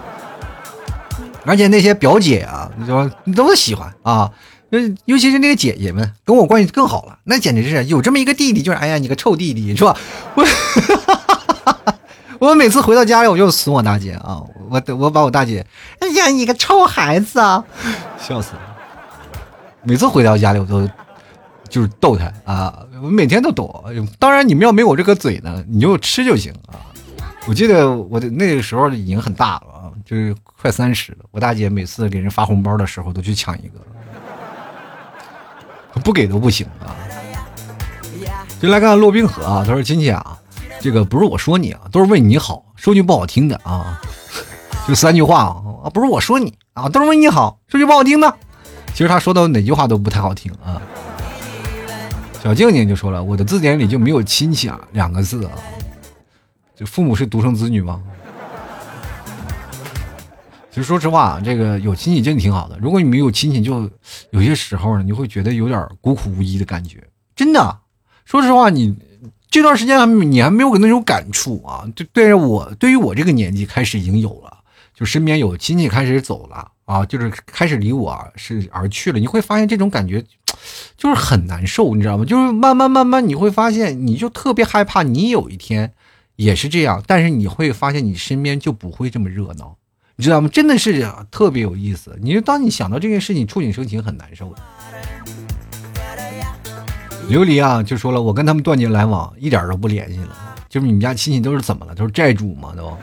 Speaker 1: 而且那些表姐啊，你说你都喜欢啊，尤其是那个姐姐们，跟我关系更好了，那简直是有这么一个弟弟，就是哎呀，你个臭弟弟，是吧？我 我每次回到家里，我就损我大姐啊，我我把我大姐，哎呀，你个臭孩子啊，笑死了！每次回到家里，我都就是逗她啊，我每天都逗。当然，你们要没我这个嘴呢，你就吃就行啊。我记得我的那个时候已经很大了啊，就是快三十了。我大姐每次给人发红包的时候，都去抢一个，不给都不行啊。就来看看骆冰河啊，他说：“亲戚啊，这个不是我说你啊，都是为你好。说句不好听的啊，就三句话啊，不是我说你啊，都是为你好。说句不好听的，其实他说的哪句话都不太好听啊。”小静静就说了：“我的字典里就没有亲戚啊两个字啊。”就父母是独生子女吗？其实说实话，这个有亲戚真的挺好的。如果你没有亲戚，就有些时候呢，你会觉得有点孤苦无依的感觉。真的，说实话，你这段时间还你还没有那种感触啊？就对，对我对于我这个年纪开始已经有了，就身边有亲戚开始走了啊，就是开始离我是而去了。你会发现这种感觉就是很难受，你知道吗？就是慢慢慢慢你会发现，你就特别害怕你有一天。也是这样，但是你会发现你身边就不会这么热闹，你知道吗？真的是特别有意思。你就当你想到这件事情，触景生情，很难受的。琉璃啊，就说了，我跟他们断绝来往，一点都不联系了。就是你们家亲戚都是怎么了？都是债主吗？都，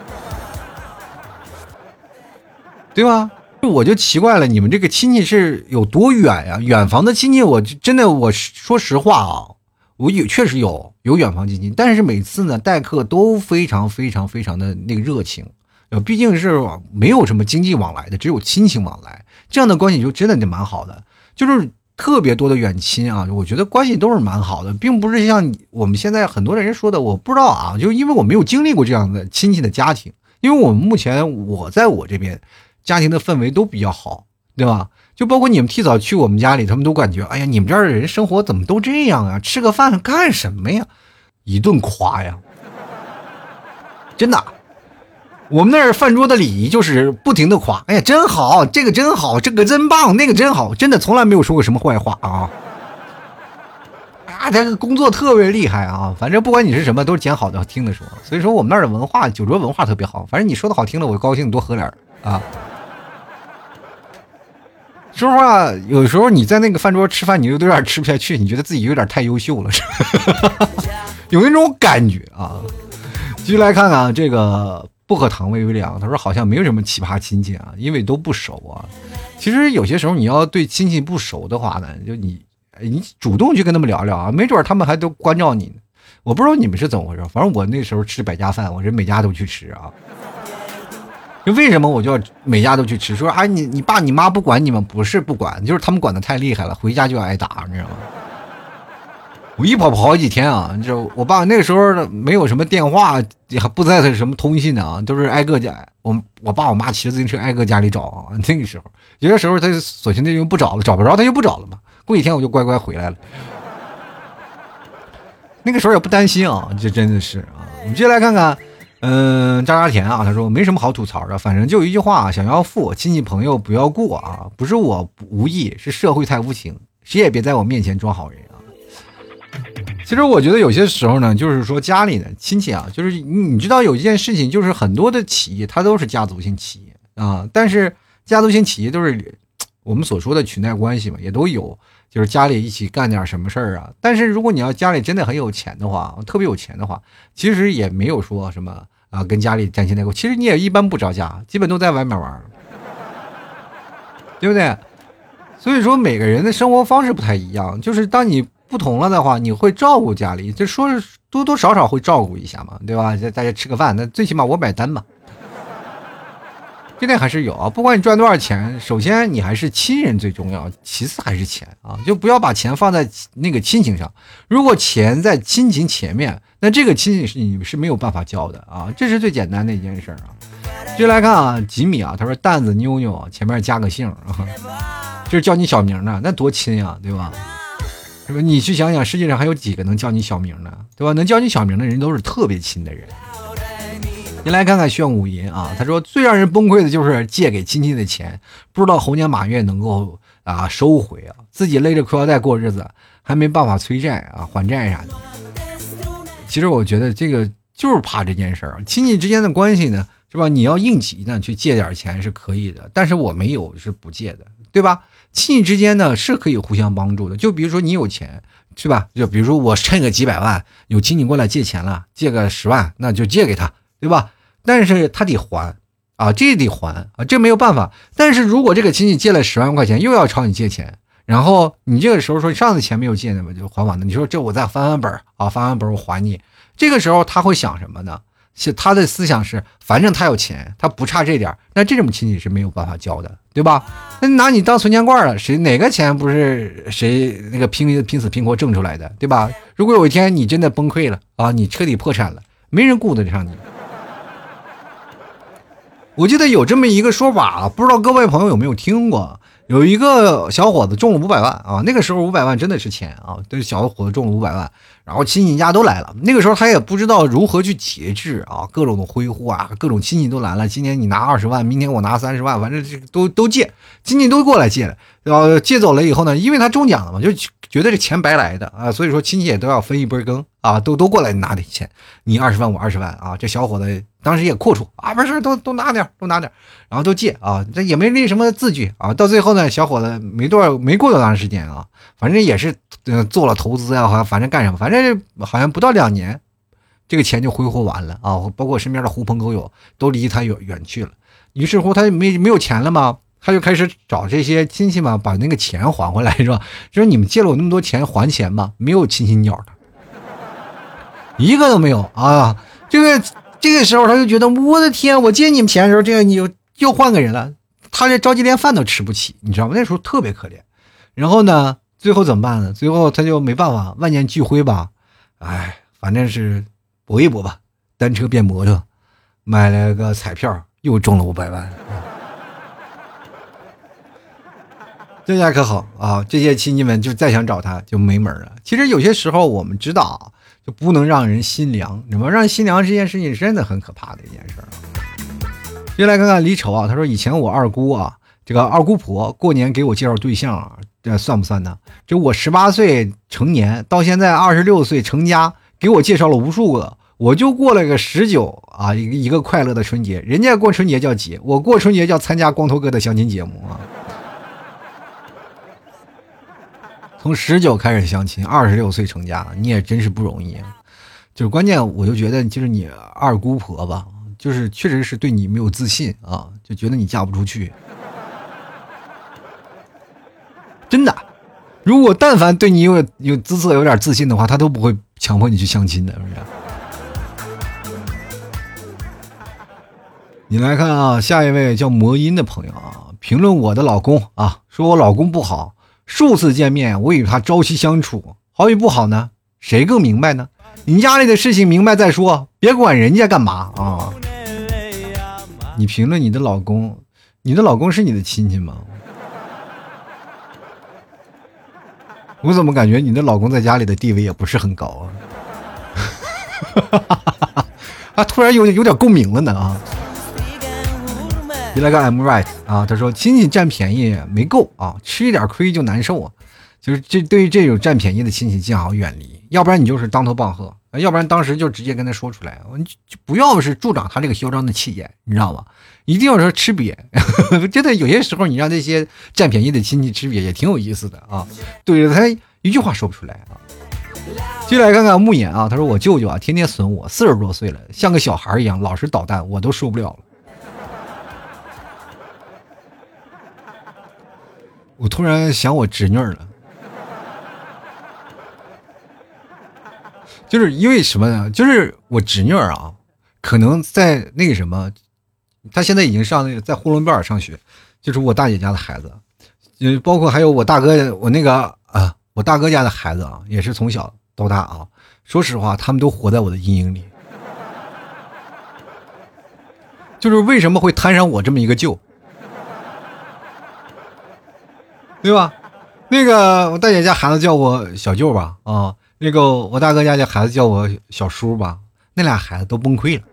Speaker 1: 对吧？我就奇怪了，你们这个亲戚是有多远呀？远房的亲戚，我真的，我说实话啊。我有确实有有远房亲戚，但是每次呢待客都非常非常非常的那个热情，呃，毕竟是没有什么经济往来的，只有亲情往来，这样的关系就真的就蛮好的。就是特别多的远亲啊，我觉得关系都是蛮好的，并不是像我们现在很多人说的，我不知道啊，就因为我没有经历过这样的亲戚的家庭，因为我们目前我在我这边家庭的氛围都比较好，对吧？就包括你们提早去我们家里，他们都感觉，哎呀，你们这儿的人生活怎么都这样啊？吃个饭干什么呀？一顿夸呀！真的，我们那儿饭桌的礼仪就是不停的夸，哎呀，真好，这个真好，这个真棒，那个真好，真的从来没有说过什么坏话啊！啊，这个工作特别厉害啊！反正不管你是什么，都是捡好的听的说。所以说我们那儿的文化，酒桌文化特别好。反正你说的好听了，我就高兴，多喝点儿啊。说实话，有时候你在那个饭桌吃饭，你就有点吃不下去，你觉得自己有点太优秀了，有那种感觉啊。继续来看看这个薄荷糖微微凉，他说好像没有什么奇葩亲戚啊，因为都不熟啊。其实有些时候你要对亲戚不熟的话呢，就你你主动去跟他们聊聊啊，没准他们还都关照你呢。我不知道你们是怎么回事，反正我那时候吃百家饭，我是每家都去吃啊。就为什么我就要每家都去吃？说哎，你你爸你妈不管你们，不是不管，就是他们管的太厉害了，回家就要挨打，你知道吗？我一跑跑好几天啊！就我爸那个时候没有什么电话，也不在他什么通信的啊，都是挨个家。我我爸我妈骑着自行车挨个家里找啊。那个时候有些时候他索性他就不找了，找不着他就不找了嘛。过几天我就乖乖回来了。那个时候也不担心啊，这真的是啊。我们接来看看。嗯，渣渣甜啊，他说没什么好吐槽的，反正就一句话，想要富，亲戚朋友不要过啊，不是我无意，是社会太无情，谁也别在我面前装好人啊。其实我觉得有些时候呢，就是说家里的亲戚啊，就是你知道有一件事情，就是很多的企业它都是家族性企业啊，但是家族性企业都是我们所说的裙带关系嘛，也都有，就是家里一起干点什么事儿啊。但是如果你要家里真的很有钱的话，特别有钱的话，其实也没有说什么。啊，跟家里沾亲带故，其实你也一般不着家，基本都在外面玩，对不对？所以说每个人的生活方式不太一样，就是当你不同了的话，你会照顾家里，就说是多多少少会照顾一下嘛，对吧？大家吃个饭，那最起码我买单嘛。这点还是有啊，不管你赚多少钱，首先你还是亲人最重要，其次还是钱啊，就不要把钱放在那个亲情上。如果钱在亲情前面，那这个亲情是你是没有办法交的啊，这是最简单的一件事啊。继续来看啊，吉米啊，他说蛋子妞妞前面加个姓啊，就是叫你小名的，那多亲呀，对吧？是吧？你去想想，世界上还有几个能叫你小名的，对吧？能叫你小名的人都是特别亲的人。您来看看炫舞银啊，他说最让人崩溃的就是借给亲戚的钱，不知道猴年马月能够啊收回啊，自己勒着裤腰带过日子，还没办法催债啊还债啥的。其实我觉得这个就是怕这件事儿，亲戚之间的关系呢，是吧？你要应急呢去借点钱是可以的，但是我没有是不借的，对吧？亲戚之间呢是可以互相帮助的，就比如说你有钱，是吧？就比如说我趁个几百万，有亲戚过来借钱了，借个十万，那就借给他，对吧？但是他得还，啊，这得还啊，这没有办法。但是如果这个亲戚借了十万块钱，又要朝你借钱，然后你这个时候说上次钱没有借呢嘛，就还完了。你说这我再翻翻本啊，翻翻本我还你。这个时候他会想什么呢？是他的思想是，反正他有钱，他不差这点那这种亲戚是没有办法交的，对吧？那拿你当存钱罐了，谁哪个钱不是谁那个拼拼死拼活挣出来的，对吧？如果有一天你真的崩溃了啊，你彻底破产了，没人顾得上你。我记得有这么一个说法，不知道各位朋友有没有听过？有一个小伙子中了五百万啊，那个时候五百万真的是钱啊，这小伙子中了五百万，然后亲戚家都来了。那个时候他也不知道如何去节制啊，各种的挥霍啊，各种亲戚都来了。今年你拿二十万，明天我拿三十万，反正这都都借，亲戚都过来借了。然后借走了以后呢，因为他中奖了嘛，就。觉得这钱白来的啊，所以说亲戚也都要分一杯羹啊，都都过来拿点钱，你二十万我二十万啊，这小伙子当时也阔绰啊，没事都都拿点都拿点然后都借啊，这也没立什么字据啊，到最后呢，小伙子没多少没过多长时间啊，反正也是做了投资呀，反正干什么，反正好像不到两年，这个钱就挥霍完了啊，包括身边的狐朋狗友都离他远远去了，于是乎他没没有钱了吗？他就开始找这些亲戚嘛，把那个钱还回来，是吧？就是你们借了我那么多钱，还钱吗？没有亲戚鸟的，一个都没有啊！这个这个时候他就觉得我的天，我借你们钱的时候，这个你又又换个人了，他这着急连饭都吃不起，你知道吗？那时候特别可怜。然后呢，最后怎么办呢？最后他就没办法，万念俱灰吧。哎，反正是搏一搏吧，单车变摩托，买了个彩票，又中了五百万。这下可好啊！这些亲戚们就再想找他就没门了。其实有些时候我们知道啊，就不能让人心凉。什么让心凉这件事情真的很可怕的一件事啊。接来看看李丑啊，他说以前我二姑啊，这个二姑婆过年给我介绍对象，啊这算不算呢？就我十八岁成年到现在二十六岁成家，给我介绍了无数个，我就过了个十九啊，一个一个快乐的春节。人家过春节叫节，我过春节叫参加光头哥的相亲节目啊。从十九开始相亲，二十六岁成家，你也真是不容易。就是关键，我就觉得就是你二姑婆吧，就是确实是对你没有自信啊，就觉得你嫁不出去。真的，如果但凡对你有有姿色、有点自信的话，他都不会强迫你去相亲的，是不是？你来看啊，下一位叫魔音的朋友啊，评论我的老公啊，说我老公不好。数次见面，我与他朝夕相处，好与不好呢？谁更明白呢？你家里的事情明白再说，别管人家干嘛啊！你评论你的老公，你的老公是你的亲戚吗？我怎么感觉你的老公在家里的地位也不是很高啊？啊，突然有有点共鸣了呢啊！你来个 I'm right 啊！他说亲戚占便宜没够啊，吃一点亏就难受啊。就是这对于这种占便宜的亲戚，最好远离，要不然你就是当头棒喝，要不然当时就直接跟他说出来，就就不要是助长他这个嚣张的气焰，你知道吗？一定要说吃瘪，真的有些时候你让那些占便宜的亲戚吃瘪也挺有意思的啊。怼着他一句话说不出来啊。接来看看木眼啊，他说我舅舅啊，天天损我，四十多岁了，像个小孩一样，老是捣蛋，我都受不了了。我突然想我侄女了，就是因为什么呢？就是我侄女儿啊，可能在那个什么，她现在已经上那个在呼伦贝尔上学，就是我大姐家的孩子，嗯，包括还有我大哥，我那个啊，我大哥家的孩子啊，也是从小到大啊，说实话，他们都活在我的阴影里。就是为什么会摊上我这么一个舅？对吧？那个我大姐家孩子叫我小舅吧，啊，那个我大哥家的孩子叫我小叔吧，那俩孩子都崩溃了。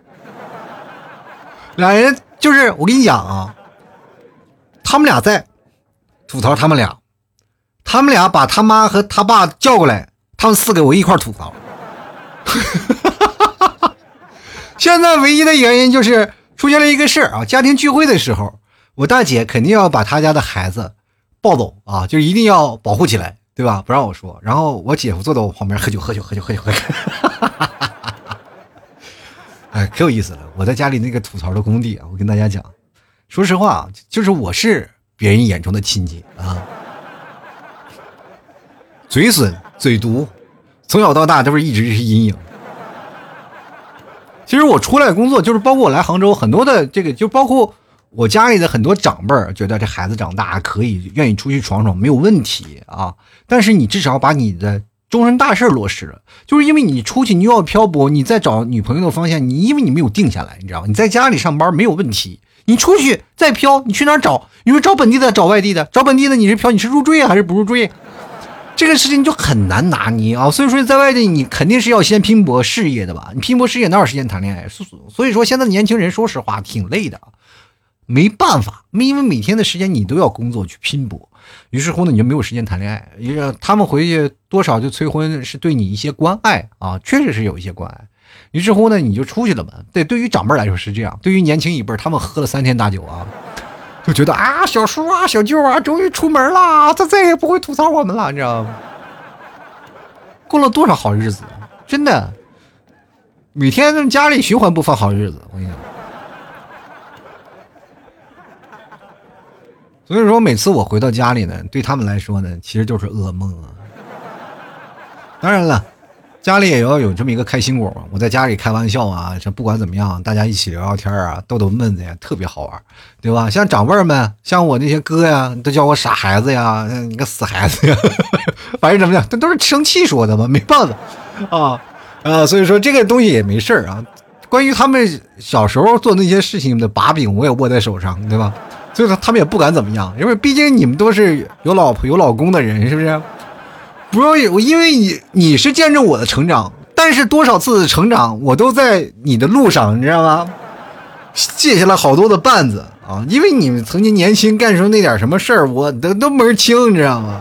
Speaker 1: 俩人就是我跟你讲啊，他们俩在吐槽他们俩，他们俩把他妈和他爸叫过来，他们四个我一块吐槽。现在唯一的原因就是出现了一个事儿啊，家庭聚会的时候，我大姐肯定要把他家的孩子。暴走啊，就一定要保护起来，对吧？不让我说。然后我姐夫坐在我旁边喝酒，喝酒，喝酒，喝酒，喝酒。哎，可有意思了！我在家里那个吐槽的工地啊，我跟大家讲，说实话，就是我是别人眼中的亲戚啊，嘴损、嘴毒，从小到大都是一直是阴影。其实我出来工作，就是包括我来杭州，很多的这个就包括。我家里的很多长辈儿觉得这孩子长大可以愿意出去闯闯没有问题啊，但是你至少把你的终身大事落实了，就是因为你出去你又要漂泊，你在找女朋友的方向，你因为你没有定下来，你知道吗？你在家里上班没有问题，你出去再漂，你去哪儿找？你说找本地的，找外地的，找本地的你是漂，你是入赘还是不入赘？这个事情就很难拿捏啊。所以说，在外地你肯定是要先拼搏事业的吧？你拼搏事业哪有时间谈恋爱？所所以说，现在的年轻人说实话挺累的。没办法，因为每天的时间你都要工作去拼搏，于是乎呢，你就没有时间谈恋爱。因为他们回去多少就催婚，是对你一些关爱啊，确实是有一些关爱。于是乎呢，你就出去了嘛。对，对于长辈来说是这样，对于年轻一辈，他们喝了三天大酒啊，就觉得啊，小叔啊，小舅啊，终于出门了，他再也不会吐槽我们了，你知道吗？过了多少好日子，真的，每天家里循环播放好日子，我跟你讲。所以说，每次我回到家里呢，对他们来说呢，其实就是噩梦啊。当然了，家里也要有这么一个开心果嘛。我在家里开玩笑啊，这不管怎么样，大家一起聊聊天啊，逗逗闷子呀，特别好玩，对吧？像长辈们，像我那些哥呀，都叫我傻孩子呀，你个死孩子呀，反正怎么样，这都是生气说的嘛，没办法啊啊，所以说这个东西也没事啊。关于他们小时候做那些事情的把柄，我也握在手上，对吧？所以说他们也不敢怎么样，因为毕竟你们都是有老婆有老公的人，是不是？不要我，因为你你是见证我的成长，但是多少次的成长，我都在你的路上，你知道吗？卸下了好多的绊子啊！因为你们曾经年轻干出那点什么事儿，我都都门清，你知道吗？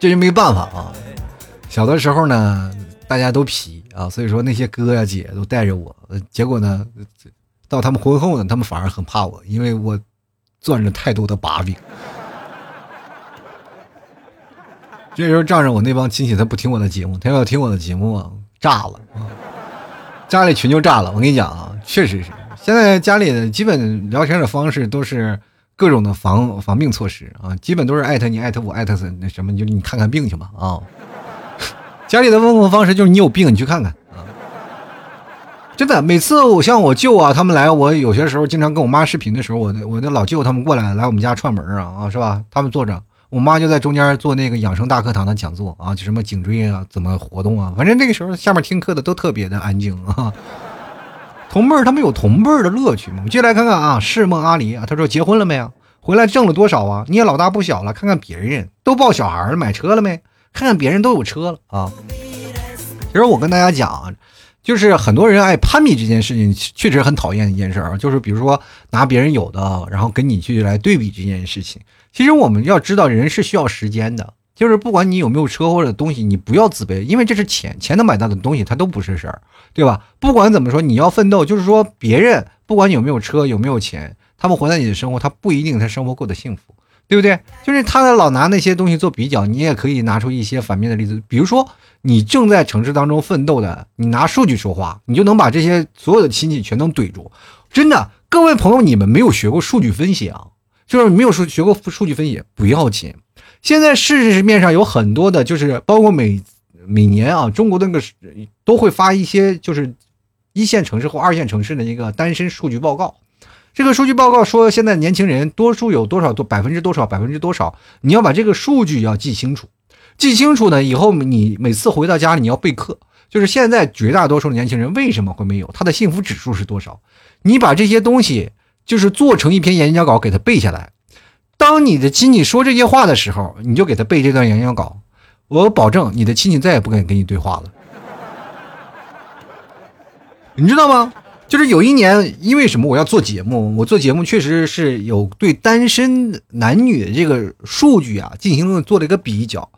Speaker 1: 这就没办法啊！小的时候呢，大家都皮啊，所以说那些哥呀姐都带着我，结果呢。到他们婚后呢，他们反而很怕我，因为我攥着太多的把柄。这时候仗着我那帮亲戚他不听我的节目，他要听我的节目啊，炸了啊！家里群就炸了。我跟你讲啊，确实是，现在家里的基本聊天的方式都是各种的防防病措施啊，基本都是艾特你、艾特我、艾特那什么，就你看看病去吧啊！家里的问候方式就是你有病你去看看。真的，每次我像我舅啊，他们来，我有些时候经常跟我妈视频的时候，我的我的老舅他们过来来我们家串门啊啊，是吧？他们坐着，我妈就在中间做那个养生大课堂的讲座啊，就什么颈椎啊，怎么活动啊，反正那个时候下面听课的都特别的安静啊。同辈儿他们有同辈儿的乐趣嘛？我们进来看看啊，是梦阿离啊，他说结婚了没有？回来挣了多少啊？你也老大不小了，看看别人都抱小孩了，买车了没？看看别人都有车了啊。其实我跟大家讲啊。就是很多人爱攀比这件事情，确实很讨厌一件事儿。就是比如说拿别人有的，然后跟你去来对比这件事情。其实我们要知道，人是需要时间的。就是不管你有没有车或者东西，你不要自卑，因为这是钱，钱能买到的东西它都不是事儿，对吧？不管怎么说，你要奋斗。就是说别人不管有没有车有没有钱，他们活在你的生活，他不一定他生活过得幸福。对不对？就是他老拿那些东西做比较，你也可以拿出一些反面的例子。比如说，你正在城市当中奋斗的，你拿数据说话，你就能把这些所有的亲戚全都怼住。真的，各位朋友，你们没有学过数据分析啊？就是没有说学过数据分析不要紧。现在市面上有很多的，就是包括每每年啊，中国那个都会发一些，就是一线城市或二线城市的一个单身数据报告。这个数据报告说，现在年轻人多数有多少多百分之多少百分之多少？你要把这个数据要记清楚，记清楚呢，以后你每次回到家里你要备课。就是现在绝大多数的年轻人为什么会没有？他的幸福指数是多少？你把这些东西就是做成一篇演讲稿给他背下来。当你的亲戚说这些话的时候，你就给他背这段演讲稿。我保证你的亲戚再也不敢跟你对话了。你知道吗？就是有一年，因为什么我要做节目？我做节目确实是有对单身男女的这个数据啊进行了做了一个比较，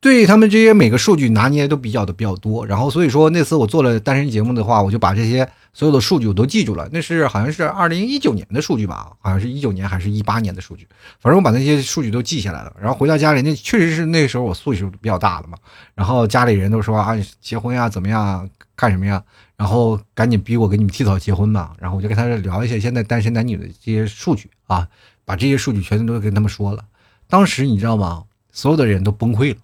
Speaker 1: 对他们这些每个数据拿捏都比较的比较多。然后所以说那次我做了单身节目的话，我就把这些所有的数据我都记住了。那是好像是二零一九年的数据吧？好像是一九年还是一八年的数据？反正我把那些数据都记下来了。然后回到家里，那确实是那时候我岁数比较大了嘛。然后家里人都说啊，结婚呀，怎么样？干什么呀？然后赶紧逼我给你们提早结婚吧。然后我就跟他聊一下现在单身男女的这些数据啊，把这些数据全都跟他们说了。当时你知道吗？所有的人都崩溃了。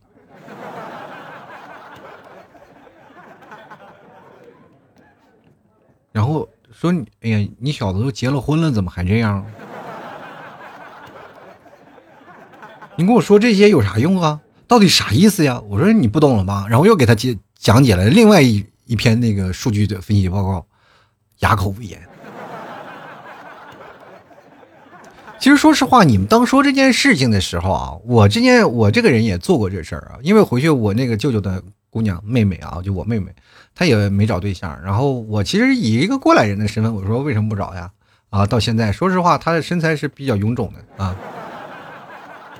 Speaker 1: 然后说你，哎呀，你小子都结了婚了，怎么还这样？你跟我说这些有啥用啊？到底啥意思呀？我说你不懂了吧？然后又给他解讲解了另外一。一篇那个数据的分析报告，哑口无言。其实说实话，你们当说这件事情的时候啊，我之前我这个人也做过这事儿啊。因为回去我那个舅舅的姑娘妹妹啊，就我妹妹，他也没找对象。然后我其实以一个过来人的身份，我说为什么不找呀？啊，到现在说实话，他的身材是比较臃肿的啊。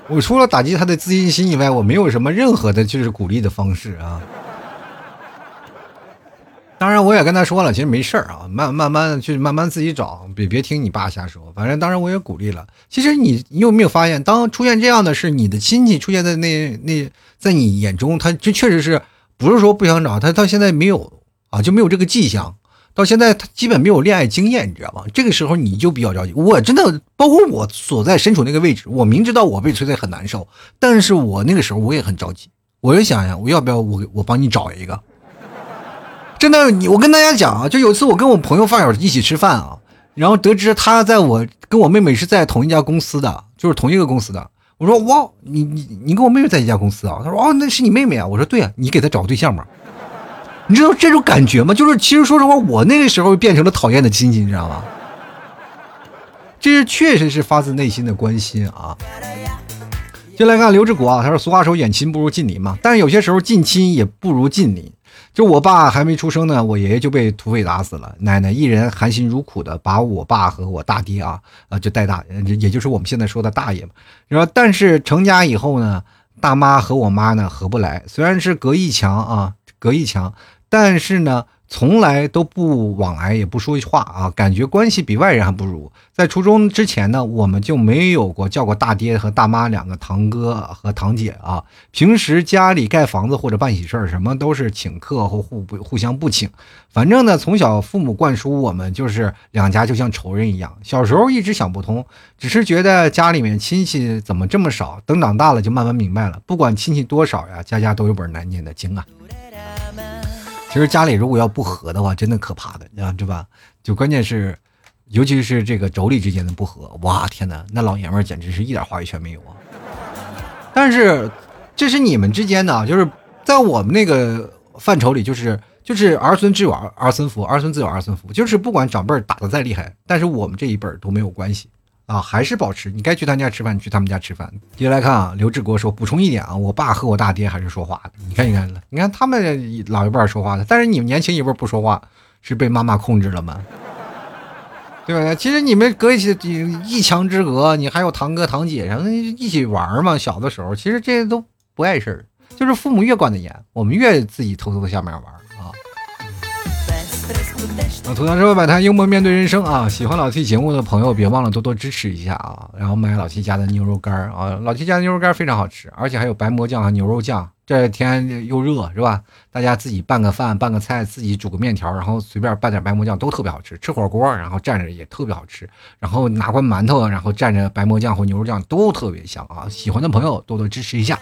Speaker 1: 我除了打击他的自信心以外，我没有什么任何的就是鼓励的方式啊。当然，我也跟他说了，其实没事儿啊，慢慢慢的去慢慢自己找，别别听你爸瞎说。反正当然我也鼓励了。其实你你有没有发现，当出现这样的事，你的亲戚出现在那那，在你眼中，他这确实是不是说不想找他，到现在没有啊，就没有这个迹象。到现在他基本没有恋爱经验，你知道吗？这个时候你就比较着急。我真的，包括我所在身处那个位置，我明知道我被催的很难受，但是我那个时候我也很着急我就想想，我要不要我我帮你找一个？真的，你我跟大家讲啊，就有一次我跟我朋友发小一起吃饭啊，然后得知他在我跟我妹妹是在同一家公司的，就是同一个公司的。我说哇，你你你跟我妹妹在一家公司啊？他说哦，那是你妹妹啊。我说对啊，你给她找个对象吧。你知道这种感觉吗？就是其实说实话，我那个时候变成了讨厌的亲戚，你知道吗？这是确实是发自内心的关心啊。就来看刘志国啊，他说俗话说远亲不如近邻嘛，但是有些时候近亲也不如近邻。就我爸还没出生呢，我爷爷就被土匪打死了，奶奶一人含辛茹苦的把我爸和我大爹啊啊就带大，也就是我们现在说的大爷嘛。然后但是成家以后呢，大妈和我妈呢合不来，虽然是隔一墙啊，隔一墙，但是呢。从来都不往来，也不说句话啊，感觉关系比外人还不如。在初中之前呢，我们就没有过叫过大爹和大妈两个堂哥和堂姐啊。平时家里盖房子或者办喜事儿，什么都是请客或互不互相不请。反正呢，从小父母灌输我们就是两家就像仇人一样。小时候一直想不通，只是觉得家里面亲戚怎么这么少。等长大了就慢慢明白了，不管亲戚多少呀，家家都有本难念的经啊。其实家里如果要不和的话，真的可怕的，你知道吧？就关键是，尤其是这个妯娌之间的不和，哇天哪，那老爷们儿简直是一点话语权没有啊！但是这是你们之间的，就是在我们那个范畴里，就是就是儿孙自有儿儿孙福，儿孙自有儿孙福，就是不管长辈打的再厉害，但是我们这一辈都没有关系。啊，还是保持你该去他家吃饭，你去他们家吃饭。接下来看啊，刘志国说补充一点啊，我爸和我大爹还是说话的。你看，你看，你看他们老一辈说话的，但是你们年轻一辈不说话，是被妈妈控制了吗？对不对？其实你们隔一起一墙之隔，你还有堂哥堂姐，然后一起玩嘛。小的时候，其实这些都不碍事儿，就是父母越管得严，我们越自己偷偷的下面玩。啊，吐槽社会百态，幽默面对人生啊！喜欢老 T 节目的朋友，别忘了多多支持一下啊！然后买老 T 家的牛肉干啊，老 T 家的牛肉干非常好吃，而且还有白馍酱和牛肉酱。这天又热是吧？大家自己拌个饭，拌个菜，自己煮个面条，然后随便拌点白馍酱都特别好吃。吃火锅，然后蘸着也特别好吃。然后拿块馒头，然后蘸着白馍酱或牛肉酱都特别香啊！喜欢的朋友多多支持一下。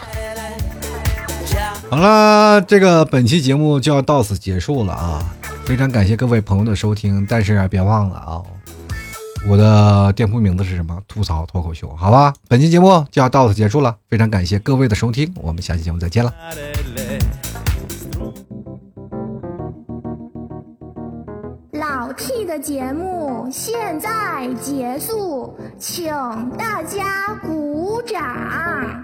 Speaker 1: 好了，这个本期节目就要到此结束了啊！非常感谢各位朋友的收听，但是别忘了啊，我的店铺名字是什么？吐槽脱口秀，好吧？本期节目就要到此结束了，非常感谢各位的收听，我们下期节目再见了。老 T 的节目现在结束，请大家鼓掌。